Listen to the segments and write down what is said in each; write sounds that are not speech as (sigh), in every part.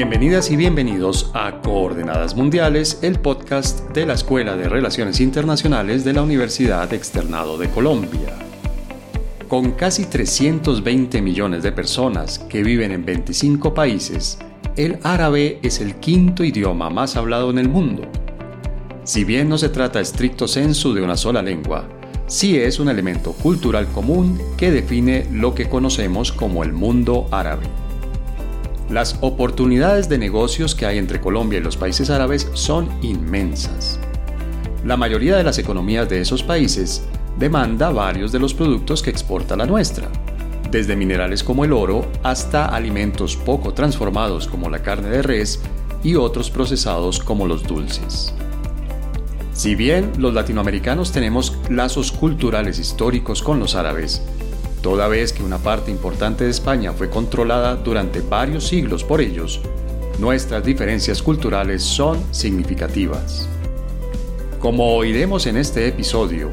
Bienvenidas y bienvenidos a Coordenadas Mundiales, el podcast de la Escuela de Relaciones Internacionales de la Universidad Externado de Colombia. Con casi 320 millones de personas que viven en 25 países, el árabe es el quinto idioma más hablado en el mundo. Si bien no se trata estricto sensu de una sola lengua, sí es un elemento cultural común que define lo que conocemos como el mundo árabe. Las oportunidades de negocios que hay entre Colombia y los países árabes son inmensas. La mayoría de las economías de esos países demanda varios de los productos que exporta la nuestra, desde minerales como el oro hasta alimentos poco transformados como la carne de res y otros procesados como los dulces. Si bien los latinoamericanos tenemos lazos culturales históricos con los árabes, Toda vez que una parte importante de España fue controlada durante varios siglos por ellos, nuestras diferencias culturales son significativas. Como oiremos en este episodio,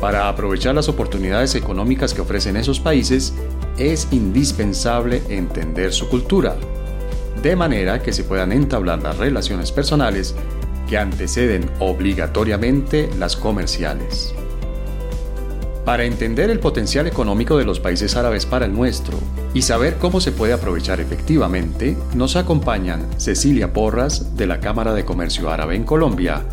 para aprovechar las oportunidades económicas que ofrecen esos países, es indispensable entender su cultura, de manera que se puedan entablar las relaciones personales que anteceden obligatoriamente las comerciales. Para entender el potencial económico de los países árabes para el nuestro y saber cómo se puede aprovechar efectivamente, nos acompañan Cecilia Porras de la Cámara de Comercio Árabe en Colombia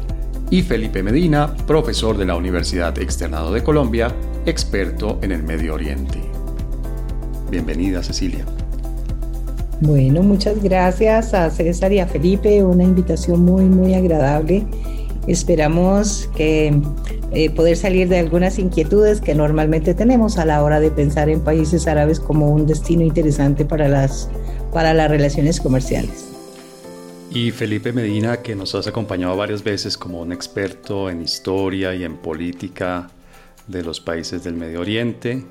y Felipe Medina, profesor de la Universidad Externado de Colombia, experto en el Medio Oriente. Bienvenida Cecilia. Bueno, muchas gracias a César y a Felipe, una invitación muy, muy agradable. Esperamos que eh, poder salir de algunas inquietudes que normalmente tenemos a la hora de pensar en países árabes como un destino interesante para las, para las relaciones comerciales. Y Felipe Medina, que nos has acompañado varias veces como un experto en historia y en política de los países del Medio Oriente.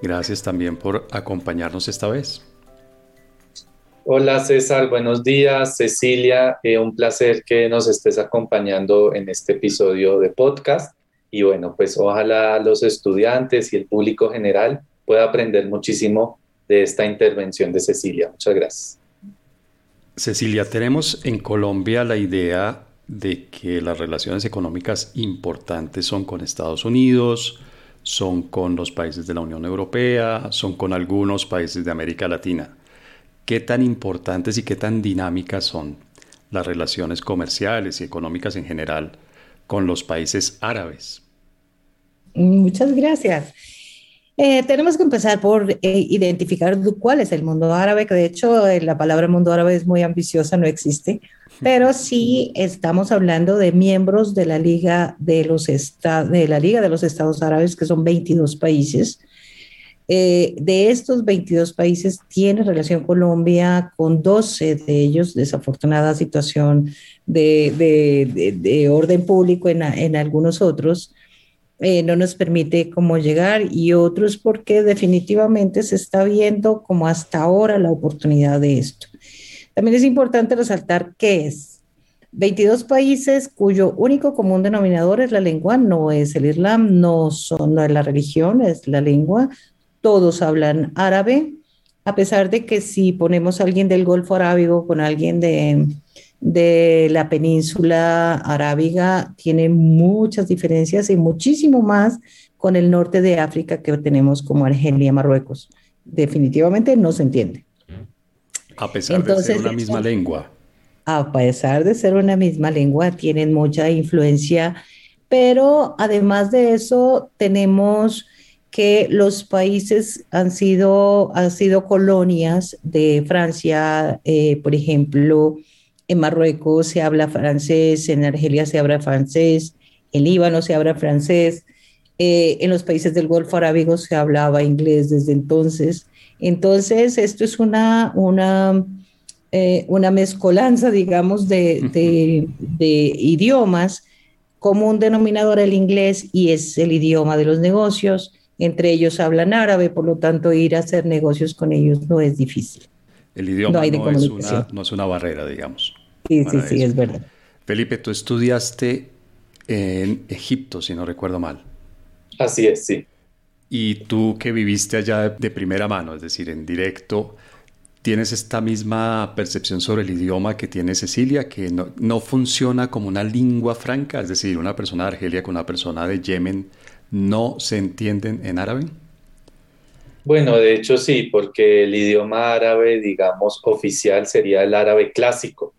Gracias también por acompañarnos esta vez. Hola César, buenos días. Cecilia, eh, un placer que nos estés acompañando en este episodio de podcast y bueno, pues ojalá los estudiantes y el público general pueda aprender muchísimo de esta intervención de Cecilia. Muchas gracias. Cecilia, tenemos en Colombia la idea de que las relaciones económicas importantes son con Estados Unidos, son con los países de la Unión Europea, son con algunos países de América Latina. ¿Qué tan importantes y qué tan dinámicas son las relaciones comerciales y económicas en general con los países árabes? Muchas gracias. Eh, tenemos que empezar por eh, identificar cuál es el mundo árabe, que de hecho eh, la palabra mundo árabe es muy ambiciosa, no existe, pero sí estamos hablando de miembros de la Liga de los, de la Liga de los Estados Árabes, que son 22 países. De estos 22 países tiene relación Colombia con 12 de ellos, desafortunada situación de, orden público en, algunos otros, eh, no nos permite cómo llegar y otros porque definitivamente se está viendo como hasta ahora la oportunidad de esto. También es importante resaltar que es 22 países cuyo único común denominador es la lengua, no es el Islam, no, son, no es la religión, es la lengua. Todos hablan árabe, a pesar de que si ponemos a alguien del Golfo Arábigo con alguien de, de la península arábiga tiene muchas diferencias y muchísimo más con el norte de África que tenemos como Argelia, Marruecos. Definitivamente no se entiende. A pesar de ser una misma lengua. A pesar de ser una misma lengua, tienen mucha influencia, pero además de eso tenemos que los países han sido, han sido colonias de Francia, eh, por ejemplo, en Marruecos se habla francés, en Argelia se habla francés, en Líbano se habla francés, eh, en los países del Golfo Arábigo se hablaba inglés desde entonces. Entonces, esto es una, una, eh, una mezcolanza, digamos, de, de, de idiomas, como un denominador el inglés y es el idioma de los negocios. Entre ellos hablan árabe, por lo tanto, ir a hacer negocios con ellos no es difícil. El idioma no, es, una, no es una barrera, digamos. Sí, sí, sí, es verdad. Felipe, tú estudiaste en Egipto, si no recuerdo mal. Así es, sí. Y tú que viviste allá de primera mano, es decir, en directo, ¿Tienes esta misma percepción sobre el idioma que tiene Cecilia, que no, no, funciona como una lengua franca? Es decir, una persona de Argelia con una persona de Yemen no se entienden en árabe. Bueno, de hecho sí, porque el idioma árabe, digamos, oficial sería el árabe clásico,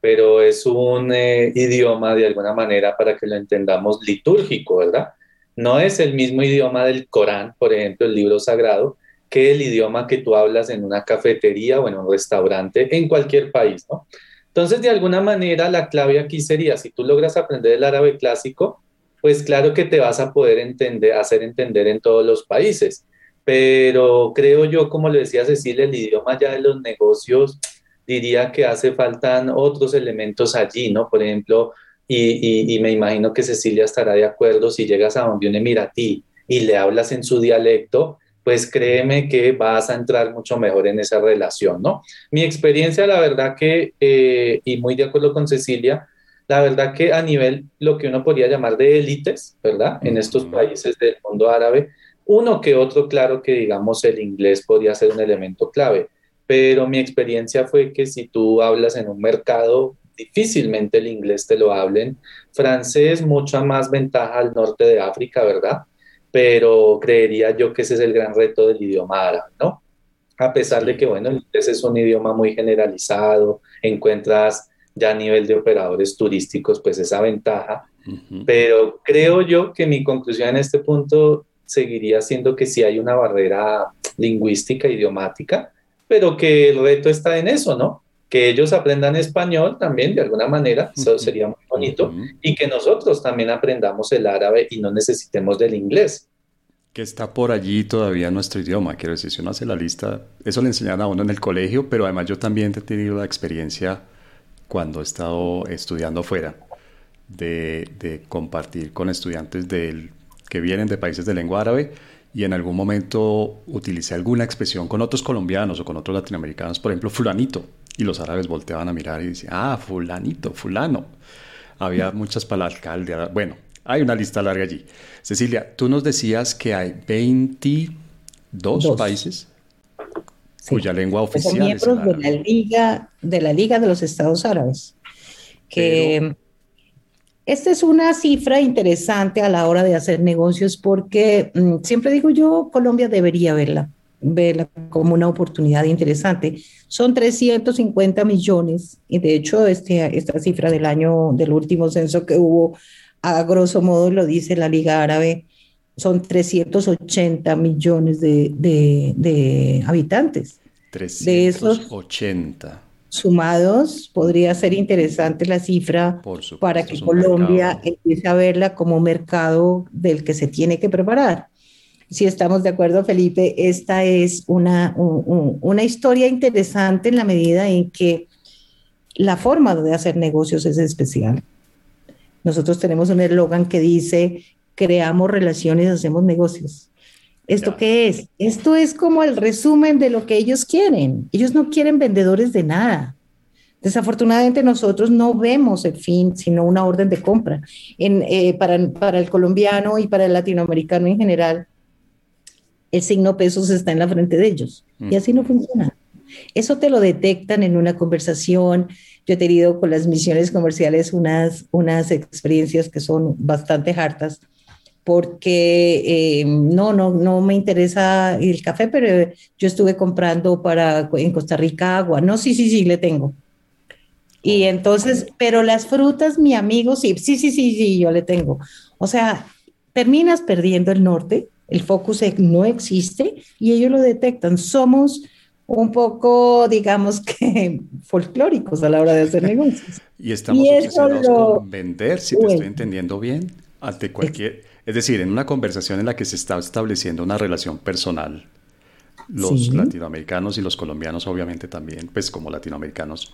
pero es un eh, idioma de alguna manera para que lo entendamos litúrgico, ¿verdad? No es el mismo idioma del Corán, por ejemplo, el libro sagrado, que el idioma que tú hablas en una cafetería o en un restaurante en cualquier país, ¿no? Entonces, de alguna manera, la clave aquí sería, si tú logras aprender el árabe clásico, pues claro que te vas a poder entender, hacer entender en todos los países. Pero creo yo, como le decía Cecilia, el idioma ya de los negocios, diría que hace falta otros elementos allí, ¿no? Por ejemplo, y, y, me imagino que Cecilia estará de acuerdo, si llegas a donde un emiratí y le hablas en su dialecto, pues créeme que vas a entrar mucho mejor en esa relación, ¿no? Mi experiencia, la verdad que, eh, y muy de acuerdo con Cecilia, la verdad que a nivel lo que uno podría llamar de élites, ¿verdad? En estos países del mundo árabe, uno que otro, claro que digamos el inglés podría ser un elemento clave, pero mi experiencia fue que si tú hablas en un mercado, difícilmente el inglés te lo hablen. Francés, mucha más ventaja al norte de África, ¿verdad? pero creería yo que ese es el gran reto del idioma árabe, ¿no? A pesar de que, bueno, el inglés es un idioma muy generalizado, encuentras ya a nivel de operadores turísticos, pues esa ventaja, pero creo yo que mi conclusión en este punto seguiría siendo que sí hay una barrera lingüística, idiomática, pero que el reto está en eso, ¿no? Que ellos aprendan español también de alguna manera, eso sería muy bonito, y que nosotros también aprendamos el árabe y no necesitemos del inglés. Que está por allí todavía nuestro idioma, quiero decir, si uno hace la lista, eso le enseñan a uno en el colegio, pero además yo también he tenido la experiencia cuando he estado estudiando fuera, de, de compartir con estudiantes del, que vienen de países de lengua árabe y en algún momento utilicé alguna expresión con otros colombianos o con otros latinoamericanos, por ejemplo, fulanito, y los árabes volteaban a mirar y decían, ah, fulanito, fulano. Había muchas palabras, alcalde, bueno, hay una lista larga allí. Cecilia, tú nos decías que hay 22 países cuya lengua oficial son miembros de la Liga de la Liga de los Estados Árabes. Que esta es una cifra interesante a la hora de hacer negocios porque mm, siempre digo yo, Colombia debería verla, verla como una oportunidad interesante. Son 350 millones y de hecho este, esta cifra del año, del último censo que hubo, a grosso modo lo dice la Liga Árabe, son 380 millones de, de, habitantes. 380. De esos sumados, podría ser interesante la cifra para que Colombia empiece a verla como mercado del que se tiene que preparar. Si estamos de acuerdo, Felipe, esta es una, una historia interesante en la medida en que la forma de hacer negocios es especial. Nosotros tenemos un eslogan que dice, creamos relaciones, hacemos negocios. ¿Esto qué es? Esto es como el resumen de lo que ellos quieren. Ellos no quieren vendedores de nada. Desafortunadamente nosotros no vemos el fin, sino una orden de compra. En, eh, para, para el colombiano y para el latinoamericano en general, el signo pesos está en la frente de ellos. Y así no funciona. Eso te lo detectan en una conversación. Yo he tenido con las misiones comerciales unas, unas experiencias que son bastante hartas porque eh, no, no, no me interesa el café, pero yo estuve comprando para en Costa Rica agua. No, sí, sí, sí, le tengo. Y entonces, pero las frutas, mi amigo, sí, sí, sí, sí, sí, yo le tengo. O sea, terminas perdiendo el norte, el focus no existe y ellos lo detectan. Somos un poco, digamos que, (laughs) folclóricos a la hora de hacer (laughs) negocios. y estamos obsesionados con vender, si te estoy entendiendo bien, ante cualquier es decir, en una conversación en la que se está estableciendo una relación personal, los latinoamericanos y los colombianos obviamente también, pues como latinoamericanos,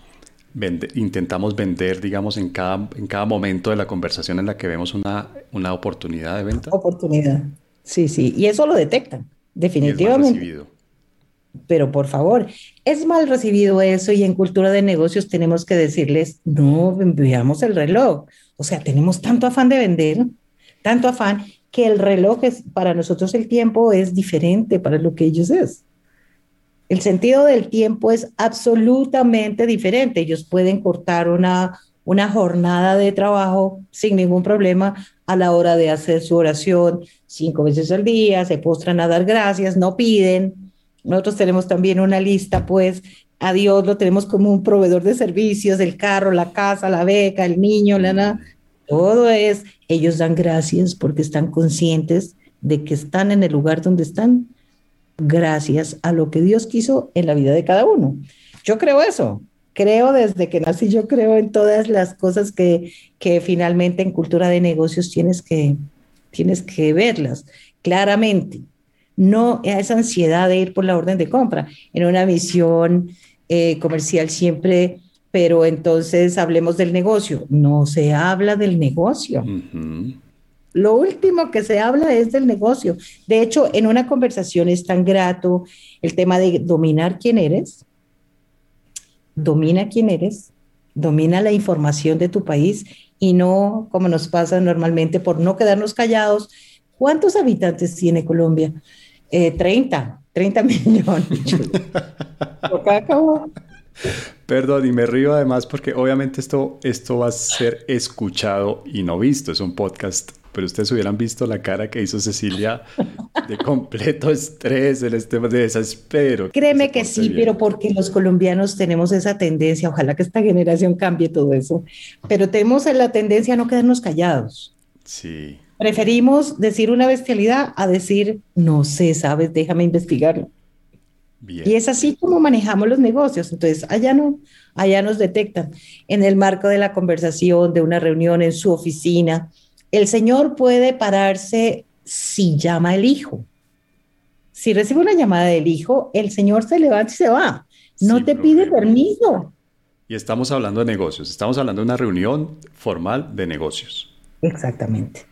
intentamos vender, digamos, en cada, en cada momento de la conversación en la que vemos una, una oportunidad de venta. Oportunidad, sí, sí, y eso lo detectan, definitivamente. Pero por favor, es mal recibido eso y en cultura de negocios tenemos que decirles, no, veamos el reloj. O sea, tenemos tanto afán de vender tanto afán que el reloj es, para nosotros el tiempo es diferente para lo que ellos es. El sentido del tiempo es absolutamente diferente. Ellos pueden cortar una, una jornada de trabajo sin ningún problema a la hora de hacer su oración cinco veces al día, se postran a dar gracias, no piden. Nosotros tenemos también una lista, pues, a Dios lo tenemos como un proveedor de servicios, el carro, la casa, la beca, el niño, la, la, todo es, ellos dan gracias porque están conscientes de que están en el lugar donde están gracias a lo que Dios quiso en la vida de cada uno. Yo creo eso, creo desde que nací, yo creo en todas las cosas que, que finalmente en cultura de negocios tienes que, tienes que verlas claramente. No esa ansiedad de ir por la orden de compra. En una misión eh, comercial siempre, pero entonces hablemos del negocio. No se habla del negocio. Lo último que se habla es del negocio. De hecho, en una conversación es tan grato el tema de dominar quién eres, domina quién eres, domina la información de tu país y no como nos pasa normalmente por no quedarnos callados. ¿Cuántos habitantes tiene Colombia? 30, eh, 30 (laughs) millones. (laughs) Perdón, y me río además porque obviamente esto, esto va a ser escuchado y no visto. Es un podcast pero ustedes hubieran visto la cara que hizo Cecilia de completo estrés, el de desespero. Créeme que, sí, pero porque los colombianos tenemos esa tendencia, ojalá que esta generación cambie todo eso, pero tenemos la tendencia a no quedarnos callados. Sí. Preferimos decir una bestialidad a decir, no sé, sabes, déjame investigarlo. Bien. Y es así como manejamos los negocios. Entonces, allá no, allá nos detectan. En el marco de la conversación, de una reunión en su oficina, el Señor puede pararse si llama el Hijo. Si recibe una llamada del Hijo, el Señor se levanta y se va. No te pide permiso. Y estamos hablando de negocios, estamos hablando de una reunión formal de negocios. Exactamente,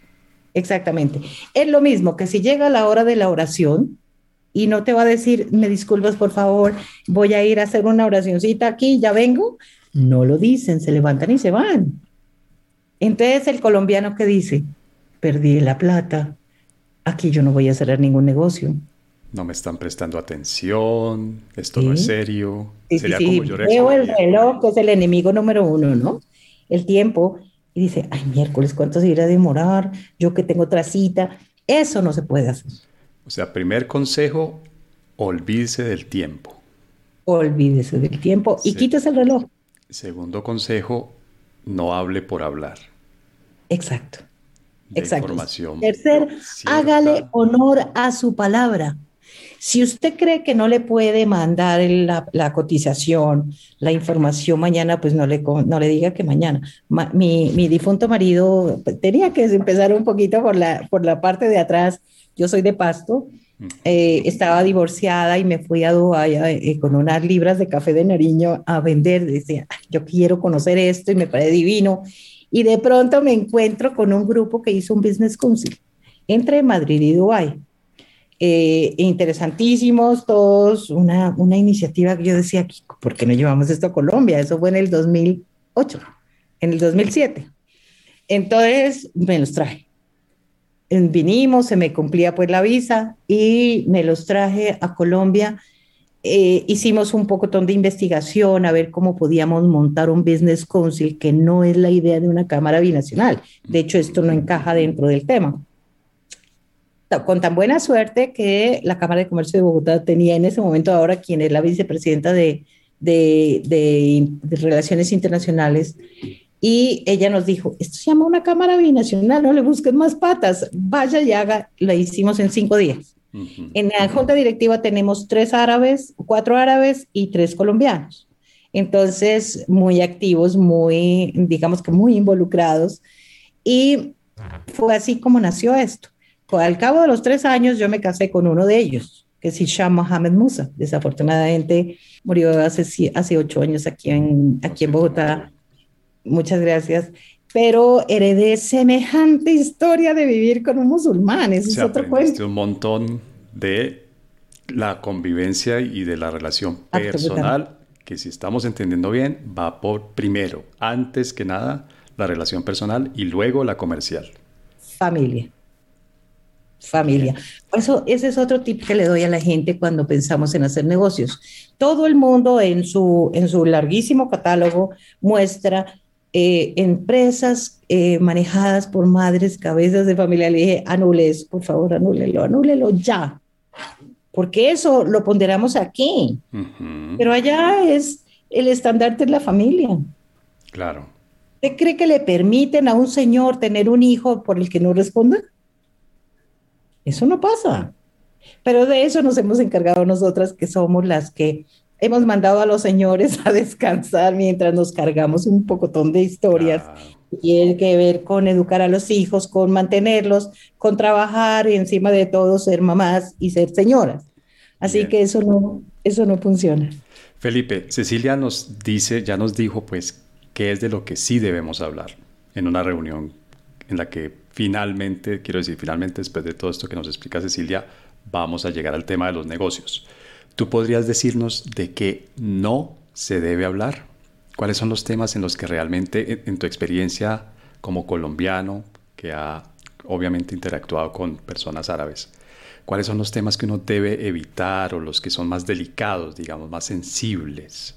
exactamente. Es lo mismo que si llega la hora de la oración y no te va a decir, me disculpas por favor, voy a ir a hacer una oracioncita aquí, ya vengo. No lo dicen, se levantan y se van. Entonces el colombiano que dice, perdí la plata, aquí yo no voy a cerrar ningún negocio. No me están prestando atención, esto no es serio. Sería como yo Veo el reloj, que es el enemigo número uno, ¿no? El tiempo. Y dice, ay, miércoles, ¿cuánto se irá a demorar? Yo que tengo otra cita. Eso no se puede hacer. O sea, primer consejo, olvídese del tiempo. Olvídese del tiempo y quítese el reloj. Segundo consejo, no hable por hablar. Exacto. Exacto. Tercer, hágale honor a su palabra. Si usted cree que no le puede mandar la, cotización, la información mañana, pues no le, no le diga que mañana. mi, mi, difunto marido tenía que empezar un poquito por la, por la parte de atrás. Yo soy de Pasto eh, estaba divorciada y me fui a Dubái eh, con unas libras de café de Nariño a vender. Decía, yo quiero conocer esto y me parece divino. Y de pronto me encuentro con un grupo que hizo un business council entre Madrid y Dubái. Eh, interesantísimos todos, una, una iniciativa que yo decía, ¿por qué no llevamos esto a Colombia? Eso fue en el 2008, en el 2007. Entonces me los traje vinimos, se me cumplía pues la visa y me los traje a Colombia. Eh, hicimos un poco de investigación a ver cómo podíamos montar un business council, que no es la idea de una cámara binacional. De hecho, esto no encaja dentro del tema. Con tan buena suerte que la Cámara de Comercio de Bogotá tenía en ese momento ahora quien es la vicepresidenta de, de, de, de Relaciones Internacionales, y ella nos dijo, esto se llama una cámara binacional, no le busquen más patas, vaya y haga, la hicimos en cinco días. En la junta directiva tenemos tres árabes, cuatro árabes y tres colombianos. Entonces, muy activos, muy, digamos que muy involucrados. Y fue así como nació esto. Al cabo de los tres años yo me casé con uno de ellos, que es Hisham Mohamed Musa. Desafortunadamente murió hace, hace ocho años aquí en, aquí en Bogotá muchas gracias, pero heredé semejante historia de vivir con un musulmán, eso es otro cuento. un montón de la convivencia y de la relación personal, que si estamos entendiendo bien, va por primero, antes que nada, la relación personal y luego la comercial. Familia. Familia. Por eso ese es otro tip que le doy a la gente cuando pensamos en hacer negocios. Todo el mundo en su, en su larguísimo catálogo muestra eh, empresas eh, manejadas por madres, cabezas de familia. Le dije, anules, por favor, anúlelo, anúlelo ya. Porque eso lo ponderamos aquí. Pero allá es el estandarte de la familia. Claro. ¿Usted cree que le permiten a un señor tener un hijo por el que no responda? Eso no pasa. Pero de eso nos hemos encargado nosotras, que somos las que hemos mandado a los señores (laughs) a descansar mientras nos cargamos un pocotón de historias. y Tiene que ver con educar a los hijos, con mantenerlos, con trabajar y encima de todo ser mamás y ser señoras. Así que eso no, eso no funciona. Felipe, Cecilia nos dice, ya nos dijo pues qué es de lo que sí debemos hablar en una reunión en la que finalmente, quiero decir, finalmente después de todo esto que nos explica Cecilia, vamos a llegar al tema de los negocios. ¿Tú podrías decirnos de qué no se debe hablar? ¿Cuáles son los temas en los que realmente, en tu experiencia como colombiano, que ha obviamente interactuado con personas árabes, cuáles son los temas que uno debe evitar o los que son más delicados, digamos, más sensibles?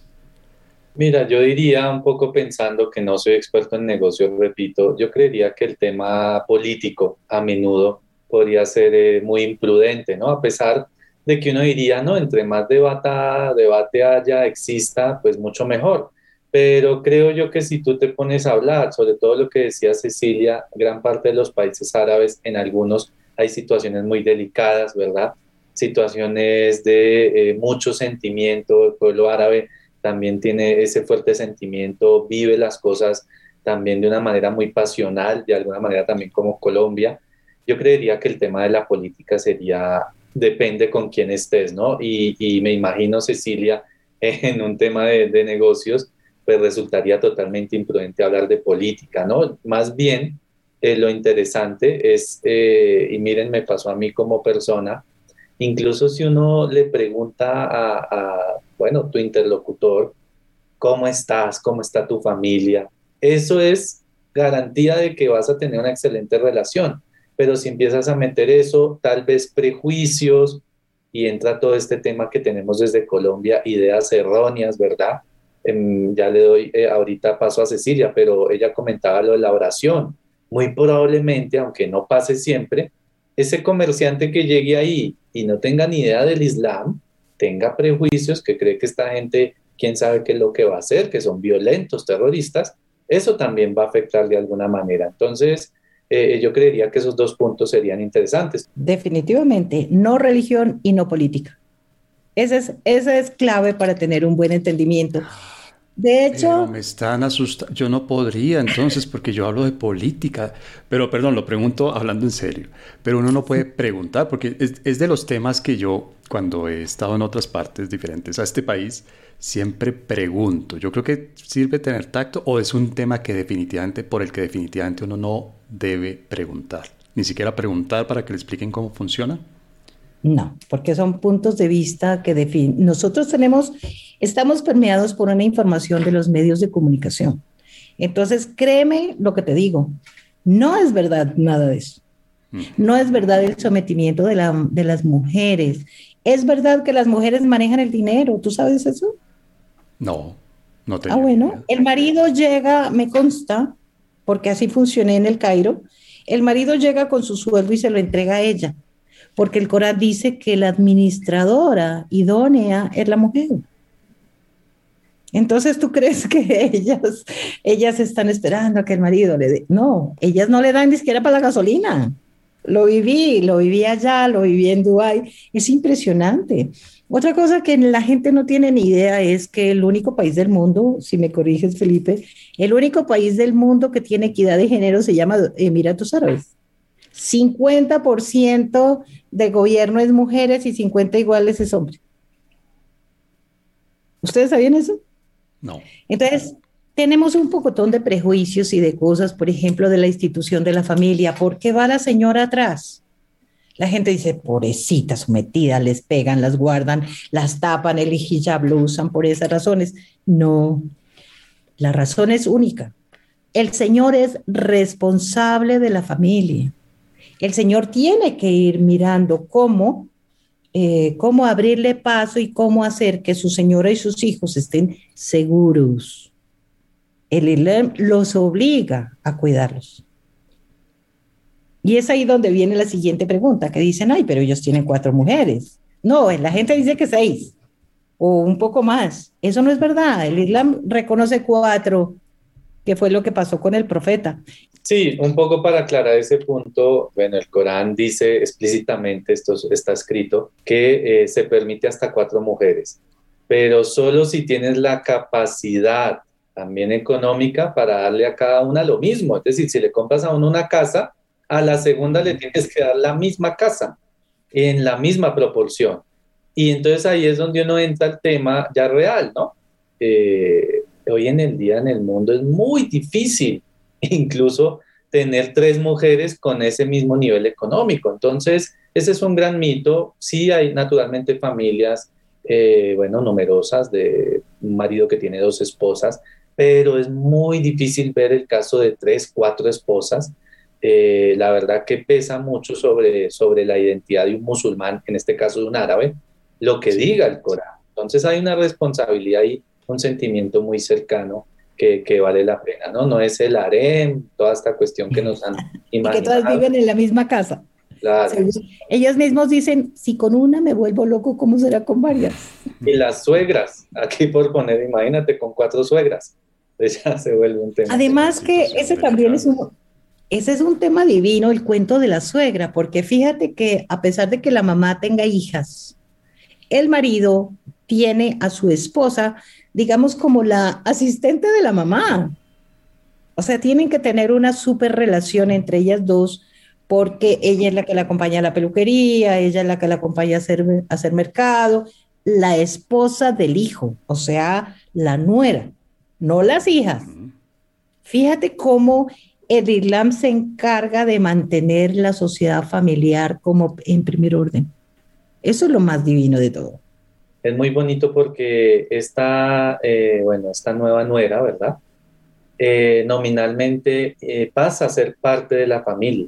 Mira, yo diría un poco pensando que no soy experto en negocios, repito, yo creería que el tema político a menudo podría ser eh, muy imprudente, ¿no? A pesar de que uno diría, no, entre más debata, debate haya, exista, pues mucho mejor. Pero creo yo que si tú te pones a hablar, sobre todo lo que decía Cecilia, gran parte de los países árabes, en algunos hay situaciones muy delicadas, ¿verdad? Situaciones de eh, mucho sentimiento, el pueblo árabe también tiene ese fuerte sentimiento, vive las cosas también de una manera muy pasional, de alguna manera también como Colombia. Yo creería que el tema de la política sería, depende con quién estés, ¿no? Y, me imagino, Cecilia, (laughs) en un tema de, negocios, pues resultaría totalmente imprudente hablar de política, ¿no? Más bien, eh, lo interesante es, eh, y miren, me pasó a mí como persona, incluso si uno le pregunta a bueno, tu interlocutor, cómo estás, cómo está tu familia. Eso es garantía de que vas a tener una excelente relación. Pero si empiezas a meter eso, tal vez prejuicios, y entra todo este tema que tenemos desde Colombia, ideas erróneas, ¿verdad? Em, ya le doy eh, ahorita paso a Cecilia, pero ella comentaba lo de la oración. Muy probablemente, aunque no pase siempre, ese comerciante que llegue ahí y no tenga ni idea del Islam, tenga prejuicios, que cree que esta gente, quién sabe qué es lo que va a hacer, que son violentos, terroristas, eso también va a afectar de alguna manera. Entonces, eh, yo creería que esos dos puntos serían interesantes. Definitivamente, no religión y no política. Esa es, esa es clave para tener un buen entendimiento. De hecho... me están asustando. Yo no podría entonces porque yo hablo de política. Pero perdón, lo pregunto hablando en serio. Pero uno no puede preguntar porque es, es, de los temas que yo, cuando he estado en otras partes diferentes a este país, siempre pregunto. Yo creo que sirve tener tacto o es un tema que definitivamente, por el que definitivamente uno no debe preguntar. Ni siquiera preguntar para que le expliquen cómo funciona. No, porque son puntos de vista que definen. Nosotros tenemos, estamos permeados por una información de los medios de comunicación. Entonces, créeme lo que te digo, no es verdad nada de eso. No es verdad el sometimiento de, la, de las mujeres. Es verdad que las mujeres manejan el dinero. ¿Tú sabes eso? No, no tengo. Ah, bueno, el marido llega, me consta, porque así funcioné en el Cairo, el marido llega con su sueldo y se lo entrega a ella porque el Corán dice que la administradora idónea es la mujer. Entonces, ¿tú crees que (laughs) ellas, ellas están esperando a que el marido le dé? No, ellas no le dan ni siquiera para la gasolina. Lo viví, lo viví allá, lo viví en Dubái. Es impresionante. Otra cosa que la gente no tiene ni idea es que el único país del mundo, si me corriges Felipe, el único país del mundo que tiene equidad de género se llama Emiratos Árabes. 50% de gobierno es mujeres y 50 iguales es hombre. ¿Ustedes sabían eso? No. Entonces, tenemos un pocotón de prejuicios y de cosas, por ejemplo, de la institución de la familia. ¿Por qué va la señora atrás? La gente dice, pobrecita, sometida, les pegan, las guardan, las tapan, el hijab lo usan por esas razones. No, la razón es única. El Señor es responsable de la familia. El Señor tiene que ir mirando cómo, eh, cómo abrirle paso y cómo hacer que su señora y sus hijos estén seguros. El Islam los obliga a cuidarlos. Y es ahí donde viene la siguiente pregunta, que dicen, ay, pero ellos tienen cuatro mujeres. No, la gente dice que seis o un poco más. Eso no es verdad. El Islam reconoce cuatro, que fue lo que pasó con el profeta. Sí, un poco para aclarar ese punto, bueno, el Corán dice explícitamente, esto está escrito, que eh, se permite hasta cuatro mujeres, pero solo si tienes la capacidad también económica para darle a cada una lo mismo. Es decir, si le compras a uno una casa, a la segunda le tienes que dar la misma casa, en la misma proporción. Y entonces ahí es donde uno entra al tema ya real, ¿no? Eh, hoy en el día en el mundo es muy difícil (laughs) incluso tener tres mujeres con ese mismo nivel económico. Entonces, ese es un gran mito. Sí hay naturalmente familias, eh, bueno, numerosas de un marido que tiene dos esposas, pero es muy difícil ver el caso de tres, cuatro esposas. Eh, la verdad que pesa mucho sobre, sobre la identidad de un musulmán, en este caso de un árabe, lo que diga el Corán. Entonces hay una responsabilidad y un sentimiento muy cercano que, que, vale la pena, ¿no? No es el harem, toda esta cuestión que nos han (laughs) imaginado. que todas viven en la misma casa. Claro. Ellos mismos dicen, si con una me vuelvo loco, ¿cómo será con varias? Y las suegras, aquí por poner, imagínate, con cuatro suegras, ya se vuelve un tema. Además que ese también es un, ese es un tema divino, el cuento de la suegra, porque fíjate que a pesar de que la mamá tenga hijas, el marido tiene a su esposa, digamos, como la asistente de la mamá. O sea, tienen que tener una súper relación entre ellas dos, porque ella es la que la acompaña a la peluquería, ella es la que la acompaña a hacer, a hacer mercado, la esposa del hijo, o sea, la nuera, no las hijas. Fíjate cómo el Islam se encarga de mantener la sociedad familiar como en primer orden. Eso es lo más divino de todo. Es muy bonito porque esta, eh, bueno, esta nueva nuera, ¿verdad? Eh, nominalmente eh, pasa a ser parte de la familia,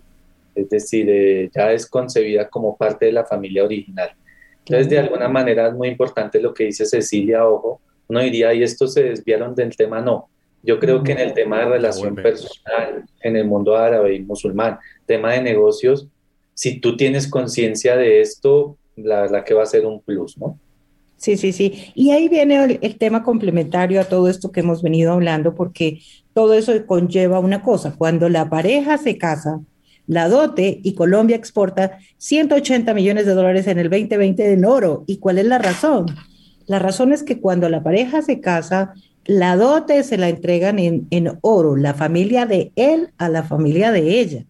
es decir, ya es concebida como parte de la familia original. Entonces, de alguna manera es muy importante lo que dice Cecilia, ojo, uno diría, y estos se desviaron del tema, no, yo creo que en el tema de relación personal, en el mundo árabe y musulmán, tema de negocios, si tú tienes conciencia de esto, la verdad que va a ser un plus, ¿no? Sí, sí, sí. Y ahí viene el, tema complementario a todo esto que hemos venido hablando, porque todo eso conlleva una cosa. Cuando la pareja se casa, la dote y Colombia exporta 180 millones de dólares en el 2020 en oro. ¿Y cuál es la razón? La razón es que cuando la pareja se casa, la dote se la entregan en, oro, la familia de él a la familia de ella.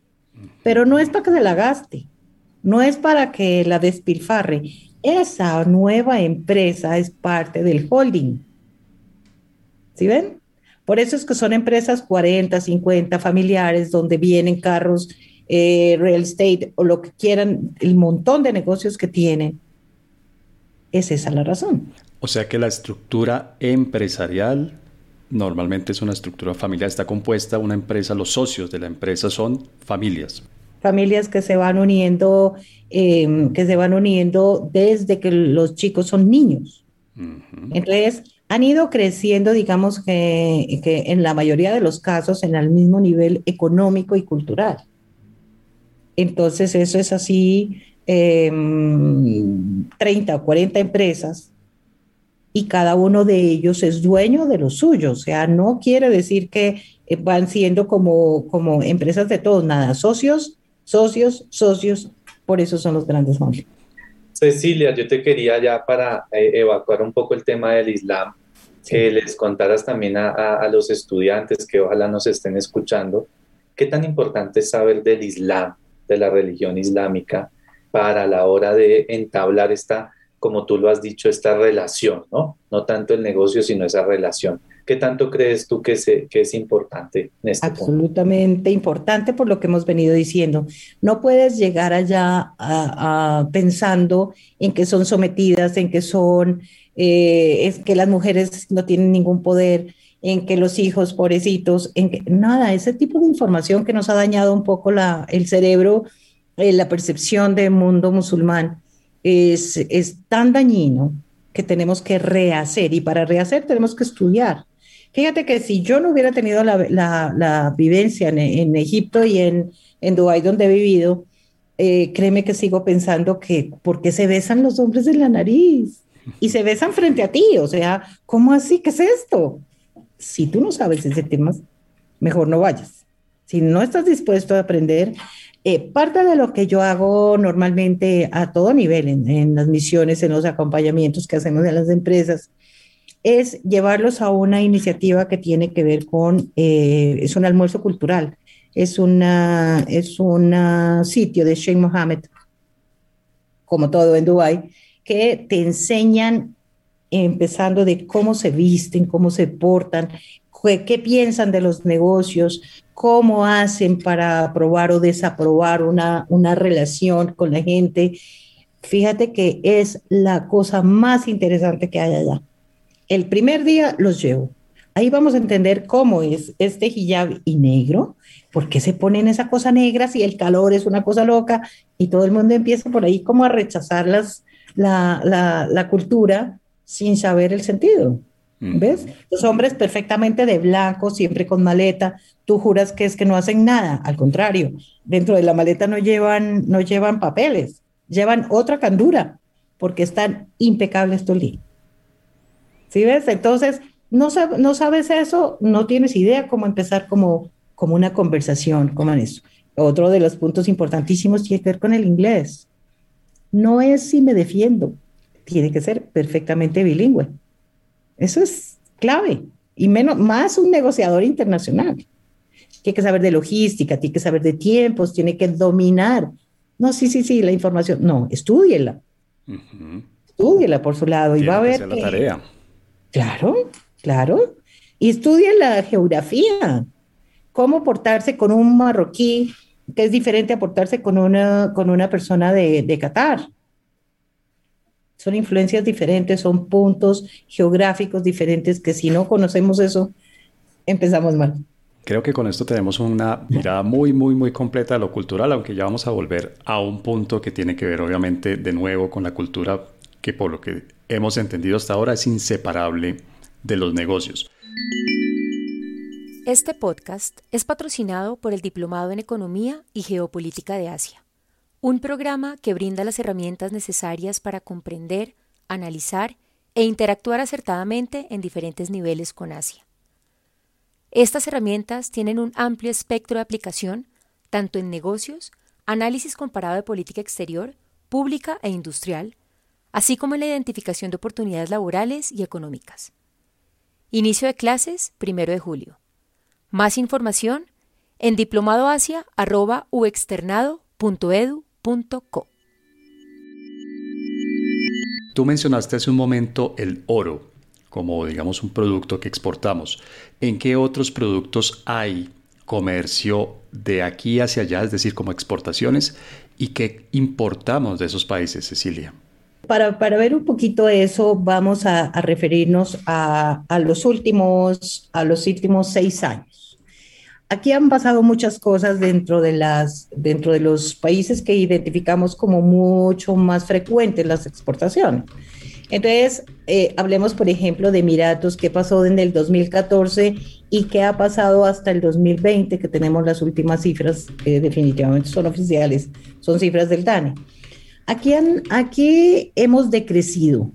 Pero no es para que se la gaste, no es para que la despilfarre. Esa nueva empresa es parte del holding. ¿Sí ven? Por eso es que son empresas 40, 50 familiares donde vienen carros, eh, real estate o lo que quieran, el montón de negocios que tienen. Es esa la razón. O sea que la estructura empresarial normalmente es una estructura familiar, está compuesta una empresa, los socios de la empresa son familias. Familias que se van uniendo, em, que se van uniendo desde que los chicos son niños. Entonces, han ido creciendo, digamos que, que, en la mayoría de los casos, en el mismo nivel económico y cultural. Entonces, eso es así, 30 o 40 empresas y cada uno de ellos es dueño de lo suyo. O sea, no quiere decir que eh, van siendo como, como empresas de todos, nada, socios, socios, socios, por eso son los grandes monstruos. Cecilia, yo te quería ya para eh, evacuar un poco el tema del Islam, que les contaras también a, a, los estudiantes que ojalá nos estén escuchando, qué tan importante es saber del Islam, de la religión islámica, para la hora de entablar esta como tú lo has dicho, esta relación, ¿no? No tanto el negocio, sino esa relación. ¿Qué tanto crees tú que, es importante en este Absolutamente importante por lo que hemos venido diciendo. No puedes llegar allá pensando en que son sometidas, en que son, eh, es que las mujeres no tienen ningún poder, en que los hijos pobrecitos, en que nada, ese tipo de información que nos ha dañado un poco el cerebro eh, la percepción del mundo musulmán es, es tan dañino que tenemos que rehacer y para rehacer tenemos que estudiar. Fíjate que si yo no hubiera tenido la, la, vivencia en, en, Egipto y en, en Dubái donde he vivido, eh, créeme que sigo pensando que, ¿por qué se besan los hombres en la nariz? Y se besan frente a ti, o sea, ¿cómo así? ¿Qué es esto? Si tú no sabes ese tema, mejor no vayas. Si no estás dispuesto a aprender, eh, parte de lo que yo hago normalmente a todo nivel, en, las misiones, en los acompañamientos que hacemos en las empresas, es llevarlos a una iniciativa que tiene que ver con, eh, es un almuerzo cultural, es una es un sitio de Sheikh Mohammed, como todo en Dubái, que te enseñan empezando de cómo se visten, cómo se portan, qué piensan de los negocios, cómo hacen para aprobar o desaprobar una, una relación con la gente. Fíjate que es la cosa más interesante que hay allá. El primer día los llevo. Ahí vamos a entender cómo es este hijab y negro, por qué se ponen esa cosa negra si el calor es una cosa loca y todo el mundo empieza por ahí como a rechazar las, la, la, la cultura sin saber el sentido. ¿Ves? Los hombres perfectamente de blanco, siempre con maleta. Tú juras que es que no hacen nada. Al contrario, dentro de la maleta no llevan, no llevan papeles, llevan otra candura, porque están impecables todo el día. ¿Sí ves? Entonces, no, no sabes eso, no tienes idea cómo empezar como, como una conversación, como eso. Otro de los puntos importantísimos tiene que ver con el inglés. No es si me defiendo, tiene que ser perfectamente bilingüe. Eso es clave. Y menos, más un negociador internacional. Tiene que saber de logística, tiene que saber de tiempos, tiene que dominar. No, sí, sí, sí, la información. No, estúdiela. Estúdiela por su lado y va a ver. la tarea. Claro, claro. Y estudia la geografía. Cómo portarse con un marroquí, que es diferente a portarse con una, con una persona de, de Qatar son influencias diferentes, son puntos geográficos diferentes que si no conocemos eso, empezamos mal. Creo que con esto tenemos una mirada muy, muy, muy completa de lo cultural, aunque ya vamos a volver a un punto que tiene que ver obviamente de nuevo con la cultura que por lo que hemos entendido hasta ahora es inseparable de los negocios. Este podcast es patrocinado por el Diplomado en Economía y Geopolítica de Asia un programa que brinda las herramientas necesarias para comprender, analizar e interactuar acertadamente en diferentes niveles con Asia. Estas herramientas tienen un amplio espectro de aplicación, tanto en negocios, análisis comparado de política exterior, pública e industrial, así como en la identificación de oportunidades laborales y económicas. Inicio de clases, primero de julio. Más información en diplomadoasia.uexternado.edu Tú mencionaste hace un momento el oro como, digamos, un producto que exportamos. ¿En qué otros productos hay comercio de aquí hacia allá, es decir, como exportaciones? ¿Y qué importamos de esos países, Cecilia? Para, para ver un poquito eso, vamos a, referirnos a, a, los últimos, a los últimos seis años aquí han pasado muchas cosas dentro de, las, dentro de los países que identificamos como mucho más frecuentes las exportaciones. Entonces, eh, hablemos, por ejemplo, de Emiratos, qué pasó en el 2014 y qué ha pasado hasta el 2020, que tenemos las últimas cifras, que definitivamente son oficiales, son cifras del DANE. Aquí, han, aquí hemos decrecido.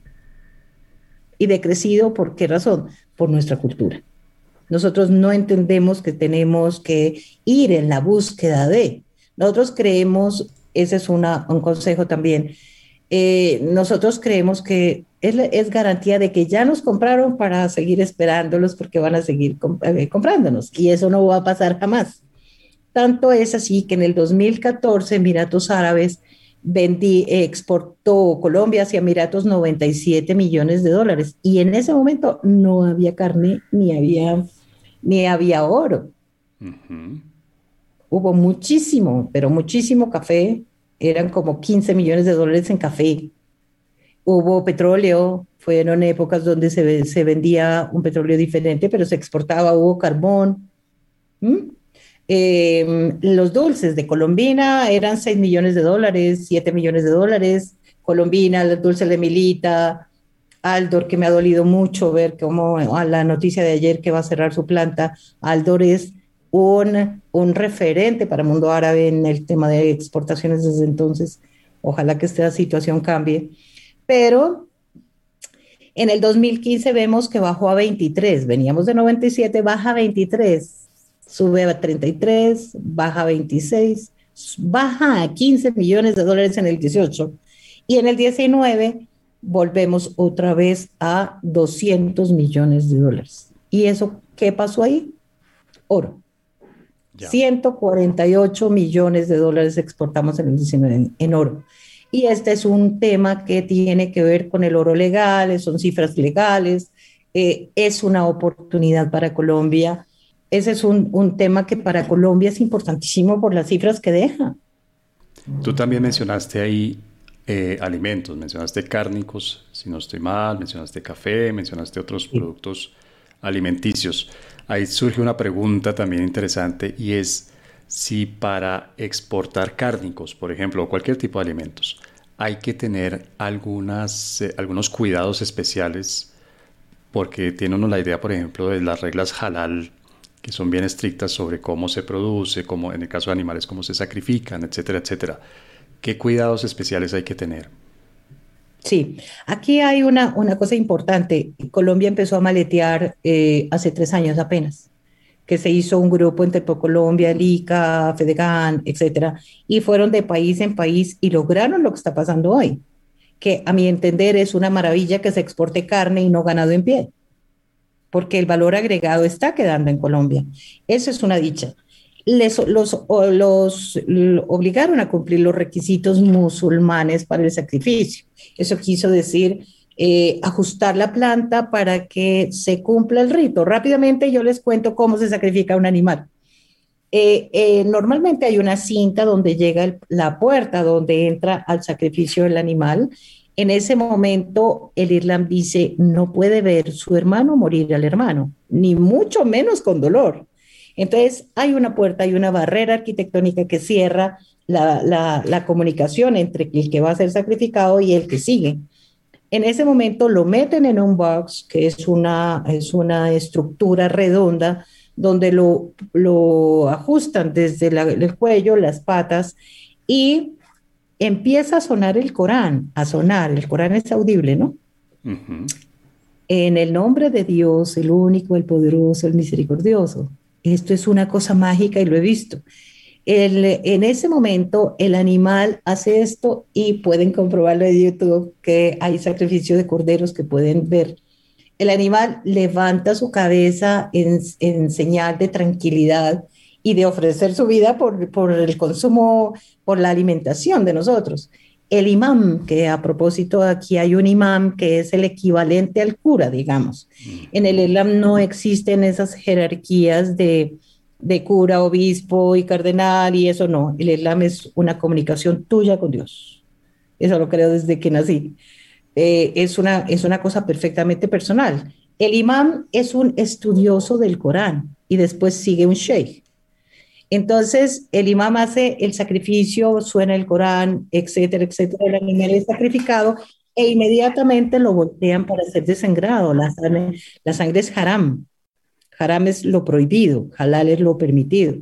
¿Y decrecido por qué razón? Por nuestra cultura. Nosotros no entendemos que tenemos que ir en la búsqueda de. Nosotros creemos, ese es una, un consejo también, eh, nosotros creemos que es, es, garantía de que ya nos compraron para seguir esperándolos porque van a seguir eh, comprándonos y eso no va a pasar jamás. Tanto es así que en el 2014 Emiratos Árabes vendí, exportó Colombia hacia Emiratos 97 millones de dólares y en ese momento no había carne ni había ni había oro. Hubo muchísimo, pero muchísimo café. Eran como 15 millones de dólares en café. Hubo petróleo, fueron épocas donde se, se vendía un petróleo diferente, pero se exportaba, hubo carbón. Em, los dulces de Colombina eran 6 millones de dólares, 7 millones de dólares. Colombina, el dulce de Milita, Aldor, que me ha dolido mucho ver cómo a la noticia de ayer que va a cerrar su planta, Aldor es un, un referente para el mundo árabe en el tema de exportaciones desde entonces. Ojalá que esta situación cambie. Pero en el 2015 vemos que bajó a 23, veníamos de 97, baja a 23, sube a 33, baja a 26, baja a 15 millones de dólares en el 18 y en el 19 volvemos otra vez a 200 millones de dólares. ¿Y eso qué pasó ahí? Oro. 148 millones de dólares exportamos en el 19 en oro. Y este es un tema que tiene que ver con el oro legal, son cifras legales, eh, es una oportunidad para Colombia. Ese es un, un tema que para Colombia es importantísimo por las cifras que deja. Tú también mencionaste ahí eh, alimentos, mencionaste cárnicos, si no estoy mal, mencionaste café, mencionaste otros productos alimenticios. Ahí surge una pregunta también interesante y es si para exportar cárnicos, por ejemplo, o cualquier tipo de alimentos, hay que tener algunas, eh, algunos cuidados especiales porque tiene uno la idea, por ejemplo, de las reglas halal, que son bien estrictas sobre cómo se produce, cómo, en el caso de animales, cómo se sacrifican, etcétera, etcétera. ¿Qué cuidados especiales hay que tener? Sí, aquí hay una, una cosa importante. Colombia empezó a maletear eh, hace tres años apenas, que se hizo un grupo entre Colombia, el ICA, Fedegan, etcétera, y fueron de país en país y lograron lo que está pasando hoy, que a mi entender es una maravilla que se exporte carne y no ganado en pie, porque el valor agregado está quedando en Colombia. Eso es una dicha les, los, obligaron a cumplir los requisitos musulmanes para el sacrificio. Eso quiso decir eh, ajustar la planta para que se cumpla el rito. Rápidamente yo les cuento cómo se sacrifica un animal. Eh, eh, normalmente hay una cinta donde llega la puerta donde entra al sacrificio el animal. En ese momento el Islam dice no puede ver su hermano morir al hermano, ni mucho menos con dolor. Entonces, hay una puerta, hay una barrera arquitectónica que cierra la, comunicación entre el que va a ser sacrificado y el que sigue. En ese momento lo meten en un box, que es una, es una estructura redonda, donde lo, lo ajustan desde el cuello, las patas, y empieza a sonar el Corán, a sonar, el Corán es audible, ¿no? En el nombre de Dios, el único, el poderoso, el misericordioso. Esto es una cosa mágica y lo he visto. en ese momento el animal hace esto y pueden comprobarlo en YouTube que hay sacrificio de corderos que pueden ver. El animal levanta su cabeza en, señal de tranquilidad y de ofrecer su vida por, el consumo, por la alimentación de nosotros el imam, que a propósito aquí hay un imam que es el equivalente al cura, digamos. En el Islam no existen esas jerarquías de, cura, obispo y cardenal y eso no. El Islam es una comunicación tuya con Dios. Eso lo creo desde que nací. Eh, es, una, es una cosa perfectamente personal. El imam es un estudioso del Corán y después sigue un sheikh. Entonces, el imam hace el sacrificio, suena el Corán, etcétera, etcétera, el animal es sacrificado e inmediatamente lo voltean para ser desangrado. La sangre, la es haram. Haram es lo prohibido, halal es lo permitido.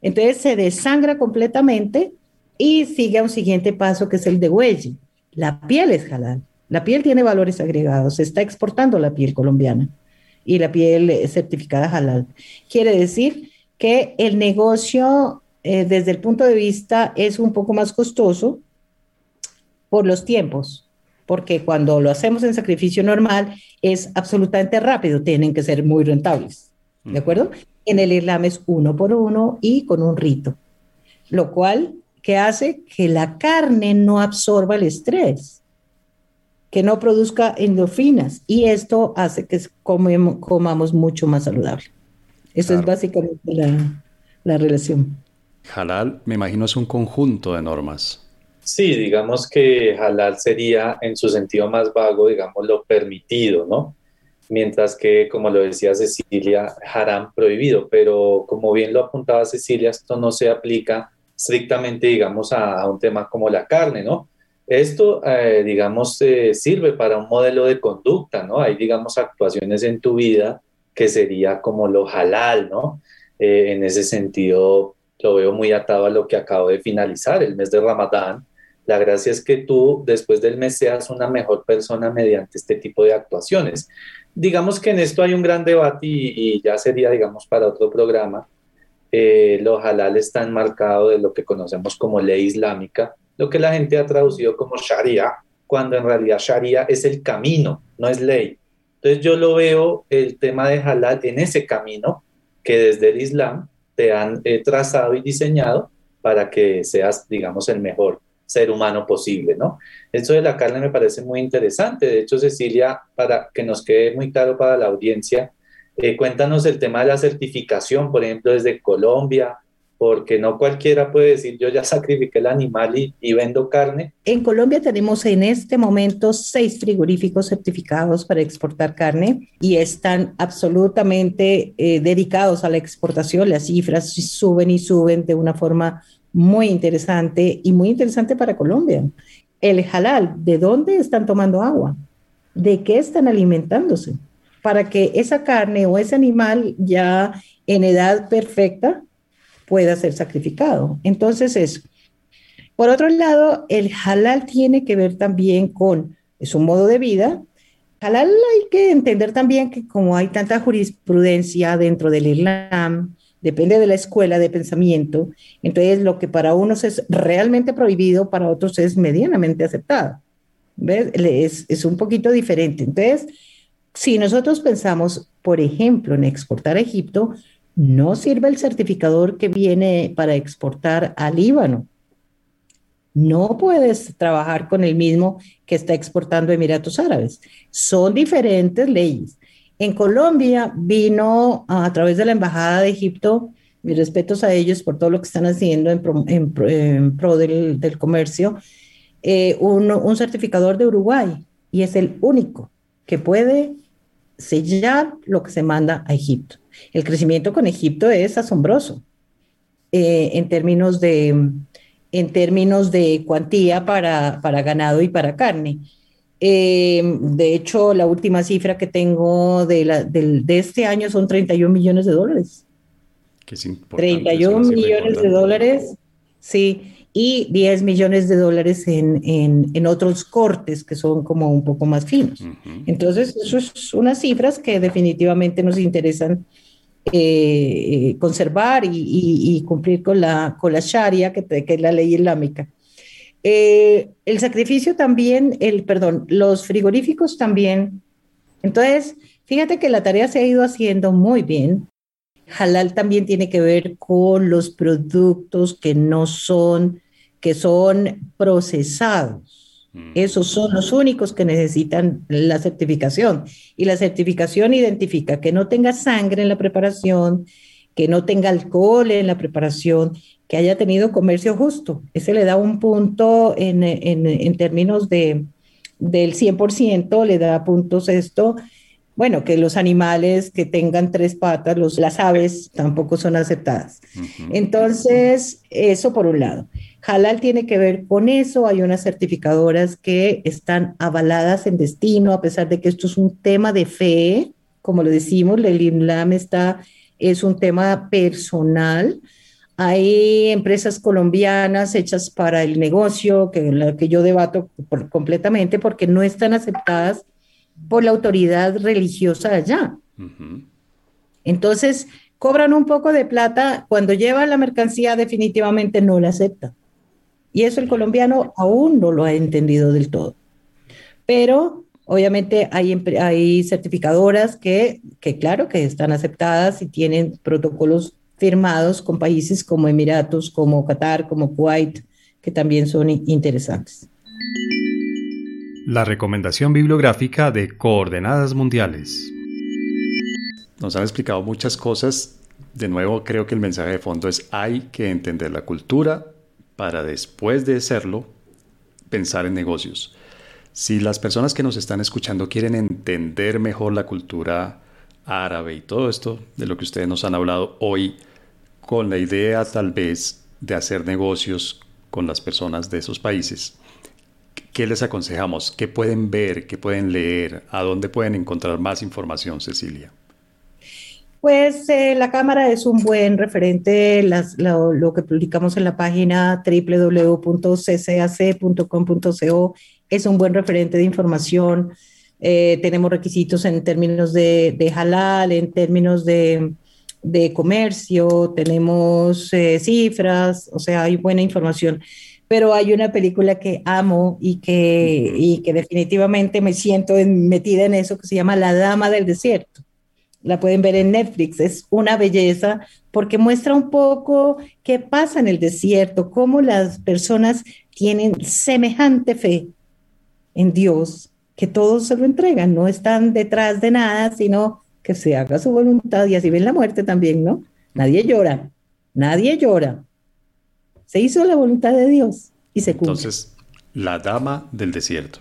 Entonces se desangra completamente y sigue a un siguiente paso que es el de huelle. La piel es halal. La piel tiene valores agregados. Se está exportando la piel colombiana y la piel certificada halal. Quiere decir que el negocio eh, desde el punto de vista es un poco más costoso por los tiempos, porque cuando lo hacemos en sacrificio normal es absolutamente rápido, tienen que ser muy rentables, ¿de acuerdo? En el Islam es uno por uno y con un rito, lo cual que hace que la carne no absorba el estrés, que no produzca endorfinas y esto hace que comamos mucho más saludable. Eso es básicamente la, relación. Halal, me imagino, es un conjunto de normas. Sí, digamos que halal sería en su sentido más vago, digamos, lo permitido, ¿no? mientras que, como lo decía Cecilia, haram prohibido, pero como bien lo apuntaba Cecilia, esto no se aplica estrictamente, digamos, a, un tema como la carne, ¿no? Esto, eh, digamos, sirve para un modelo de conducta, ¿no? Hay, digamos, actuaciones en tu vida que sería como lo halal, ¿no? Eh, en ese sentido, lo veo muy atado a lo que acabo de finalizar, el mes de Ramadán. La gracia es que tú después del mes seas una mejor persona mediante este tipo de actuaciones. Digamos que en esto hay un gran debate y, ya sería, digamos, para otro programa. Eh, lo halal está enmarcado de lo que conocemos como ley islámica, lo que la gente ha traducido como sharia, cuando en realidad sharia es el camino, no es ley. Entonces yo lo veo el tema de halal en ese camino que desde el Islam te han eh, trazado y diseñado para que seas, digamos, el mejor ser humano posible, ¿no? Eso de la carne me parece muy interesante. De hecho, Cecilia, para que nos quede muy claro para la audiencia, eh, cuéntanos el tema de la certificación, por ejemplo, desde Colombia, porque no cualquiera puede decir yo ya sacrifiqué el animal y, vendo carne. En Colombia tenemos en este momento seis frigoríficos certificados para exportar carne y están absolutamente eh, dedicados a la exportación. Las cifras suben y suben de una forma muy interesante y muy interesante para Colombia. El halal, ¿de dónde están tomando agua? ¿De qué están alimentándose? Para que esa carne o ese animal ya en edad perfecta pueda ser sacrificado. Entonces eso. Por otro lado, el halal tiene que ver también con, es un modo de vida. Halal hay que entender también que como hay tanta jurisprudencia dentro del Islam, depende de la escuela de pensamiento, entonces lo que para unos es realmente prohibido, para otros es medianamente aceptado. ¿Ves? Es, es un poquito diferente. Entonces, si nosotros pensamos, por ejemplo, en exportar a Egipto, no sirve el certificador que viene para exportar al Líbano. No puedes trabajar con el mismo que está exportando Emiratos Árabes. Son diferentes leyes. En Colombia vino a, través de la Embajada de Egipto, mis respetos a ellos por todo lo que están haciendo en pro, del, comercio, eh, un, un certificador de Uruguay y es el único que puede sellar lo que se manda a Egipto. El crecimiento con Egipto es asombroso eh, en, términos de, en términos de cuantía para, para ganado y para carne. Eh, de hecho, la última cifra que tengo de, la, de, este año son 31 millones de dólares. Que es 31 millones de dólares, sí y 10 millones de dólares en, en, otros cortes que son como un poco más finos. Entonces, eso es unas cifras que definitivamente nos interesan eh, conservar y, y, cumplir con la, con la Sharia, que, que es la ley islámica. Eh, el sacrificio también, el, perdón, los frigoríficos también. Entonces, fíjate que la tarea se ha ido haciendo muy bien. Halal también tiene que ver con los productos que no son que son procesados. Mm. Esos son los únicos que necesitan la certificación. Y la certificación identifica que no tenga sangre en la preparación, que no tenga alcohol en la preparación, que haya tenido comercio justo. Ese le da un punto en, en, en términos de, del 100%, le da puntos esto. Bueno, que los animales que tengan tres patas, los, las aves, tampoco son aceptadas. Entonces, eso por un lado. Halal tiene que ver con eso. Hay unas certificadoras que están avaladas en destino, a pesar de que esto es un tema de fe, como lo decimos, el Islam está, es un tema personal. Hay empresas colombianas hechas para el negocio, que, la que yo debato completamente, porque no están aceptadas por la autoridad religiosa allá. Entonces, cobran un poco de plata, cuando llevan la mercancía definitivamente no la aceptan. Y eso el colombiano aún no lo ha entendido del todo. Pero obviamente hay, hay certificadoras que, que, claro, que están aceptadas y tienen protocolos firmados con países como Emiratos, como Qatar, como Kuwait, que también son interesantes. La recomendación bibliográfica de Coordenadas Mundiales. Nos han explicado muchas cosas. De nuevo, creo que el mensaje de fondo es hay que entender la cultura, para después de hacerlo pensar en negocios. Si las personas que nos están escuchando quieren entender mejor la cultura árabe y todo esto de lo que ustedes nos han hablado hoy, con la idea tal vez de hacer negocios con las personas de esos países, ¿qué les aconsejamos? ¿Qué pueden ver? ¿Qué pueden leer? ¿A dónde pueden encontrar más información, Cecilia? Pues eh, la cámara es un buen referente, lo, que publicamos en la página www.ccac.com.co es un buen referente de información. Eh, tenemos requisitos en términos de, halal, en términos de, comercio, tenemos eh, cifras, o sea, hay buena información. Pero hay una película que amo y que, y que definitivamente me siento metida en eso, que se llama La Dama del Desierto la pueden ver en Netflix, es una belleza porque muestra un poco qué pasa en el desierto, cómo las personas tienen semejante fe en Dios, que todos se lo entregan, no están detrás de nada, sino que se haga su voluntad y así ven la muerte también, ¿no? Nadie llora, nadie llora. Se hizo la voluntad de Dios y se cumple. Entonces, la dama del desierto.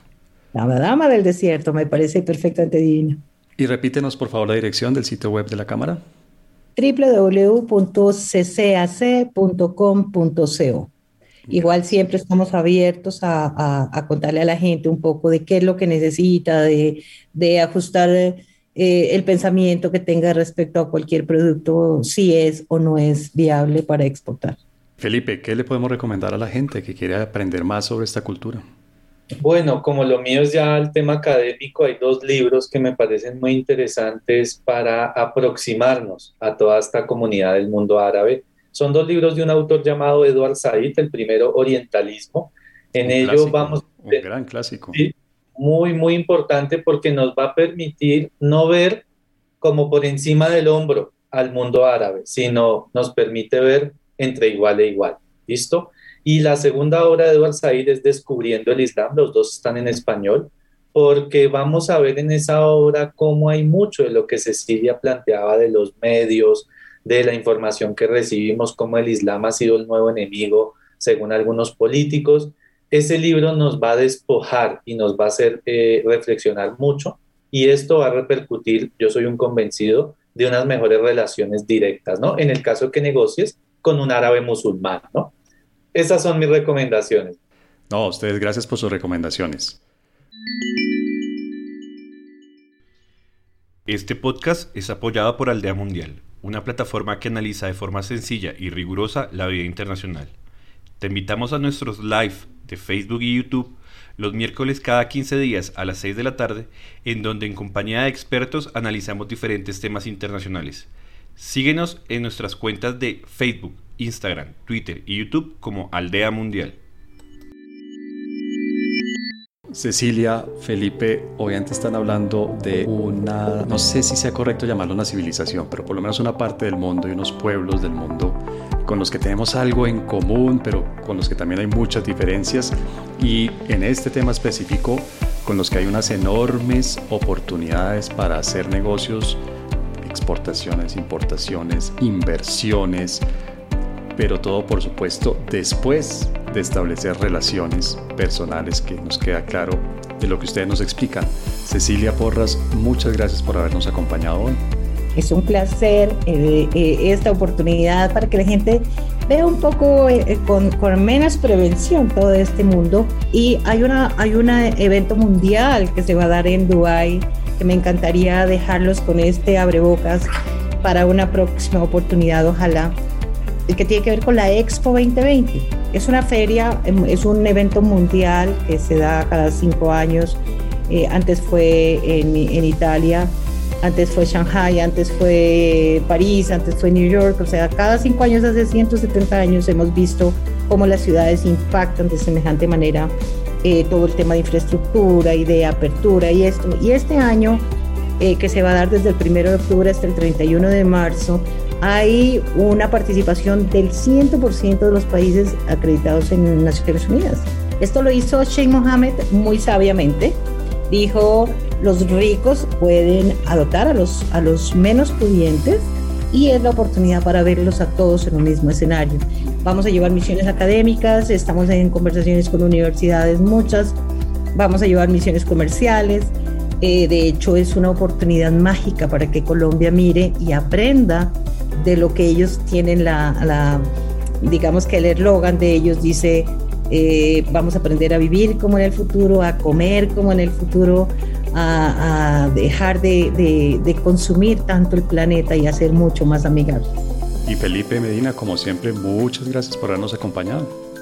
La dama del desierto me parece perfectamente divina. Y repítenos, por favor, la dirección del sitio web de la Cámara. www.ccac.com.co. Igual siempre estamos abiertos a, contarle a la gente un poco de qué es lo que necesita, de, ajustar eh, el pensamiento que tenga respecto a cualquier producto, si es o no es viable para exportar. Felipe, ¿qué le podemos recomendar a la gente que quiere aprender más sobre esta cultura? Bueno, como lo mío es ya el tema académico, hay dos libros que me parecen muy interesantes para aproximarnos a toda esta comunidad del mundo árabe. Son dos libros de un autor llamado Edward Said, el primero Orientalismo. En ello vamos... Un gran clásico. muy, muy importante porque nos va a permitir no ver como por encima del hombro al mundo árabe, sino nos permite ver entre igual e igual. ¿Listo? Y la segunda obra de Edward Said es Descubriendo el Islam, los dos están en español, porque vamos a ver en esa obra cómo hay mucho de lo que Cecilia planteaba de los medios, de la información que recibimos, cómo el Islam ha sido el nuevo enemigo, según algunos políticos. Ese libro nos va a despojar y nos va a hacer eh, reflexionar mucho y esto va a repercutir, yo soy un convencido, de unas mejores relaciones directas, ¿no? En el caso que negocies con un árabe musulmán, ¿no? Esas son mis recomendaciones. No, ustedes gracias por sus recomendaciones. Este podcast es apoyado por Aldea Mundial, una plataforma que analiza de forma sencilla y rigurosa la vida internacional. Te invitamos a nuestros live de Facebook y YouTube los miércoles cada 15 días a las 6 de la tarde, en donde en compañía de expertos analizamos diferentes temas internacionales. Síguenos en nuestras cuentas de Facebook, Instagram, Twitter y YouTube como Aldea Mundial. Cecilia, Felipe, obviamente están hablando de una, no sé si sea correcto llamarlo una civilización, pero por lo menos una parte del mundo y unos pueblos del mundo con los que tenemos algo en común, pero con los que también hay muchas diferencias y en este tema específico con los que hay unas enormes oportunidades para hacer negocios, exportaciones, importaciones, inversiones, pero todo por supuesto después de establecer relaciones personales que nos queda claro de lo que ustedes nos explican. Cecilia Porras, muchas gracias por habernos acompañado hoy. Es un placer eh, eh, esta oportunidad para que la gente vea un poco eh, con, con, menos prevención todo este mundo. Y hay un hay una evento mundial que se va a dar en Dubái que me encantaría dejarlos con este abrebocas para una próxima oportunidad, ojalá que tiene que ver con la Expo 2020. Es una feria, em, es un evento mundial que se da cada cinco años. Eh, antes fue en, en, Italia, antes fue Shanghai, antes fue París, antes fue New York. O sea, cada cinco años, hace 170 años, hemos visto cómo las ciudades impactan de semejante manera eh, todo el tema de infraestructura y de apertura y esto. Y este año, eh, que se va a dar desde el 1 de octubre hasta el 31 de marzo, hay una participación del 100% de los países acreditados en Naciones Unidas. Esto lo hizo Sheikh Mohammed muy sabiamente. Dijo, los ricos pueden adoptar a los, a los menos pudientes y es la oportunidad para verlos a todos en un mismo escenario. Vamos a llevar misiones académicas, estamos en conversaciones con universidades, muchas, vamos a llevar misiones comerciales. Eh, de hecho, es una oportunidad mágica para que Colombia mire y aprenda de lo que ellos tienen la, digamos que el eslogan de ellos dice, eh, vamos a aprender a vivir como en el futuro, a comer como en el futuro, a, dejar de, de, consumir tanto el planeta y a ser mucho más amigables. Y Felipe Medina, como siempre, muchas gracias por habernos acompañado.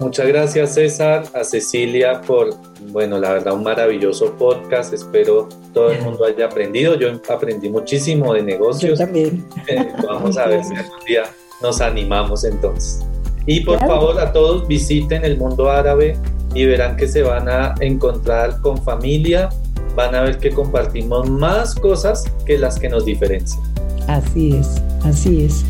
Muchas gracias César, a Cecilia por, bueno, la verdad un maravilloso podcast. Espero todo el mundo haya aprendido. Yo aprendí muchísimo de negocios. Yo también. Vamos a ver si algún día nos animamos entonces. Y por favor a todos visiten el mundo árabe y verán que se van a encontrar con familia, van a ver que compartimos más cosas que las que nos diferencian. Así es, así es.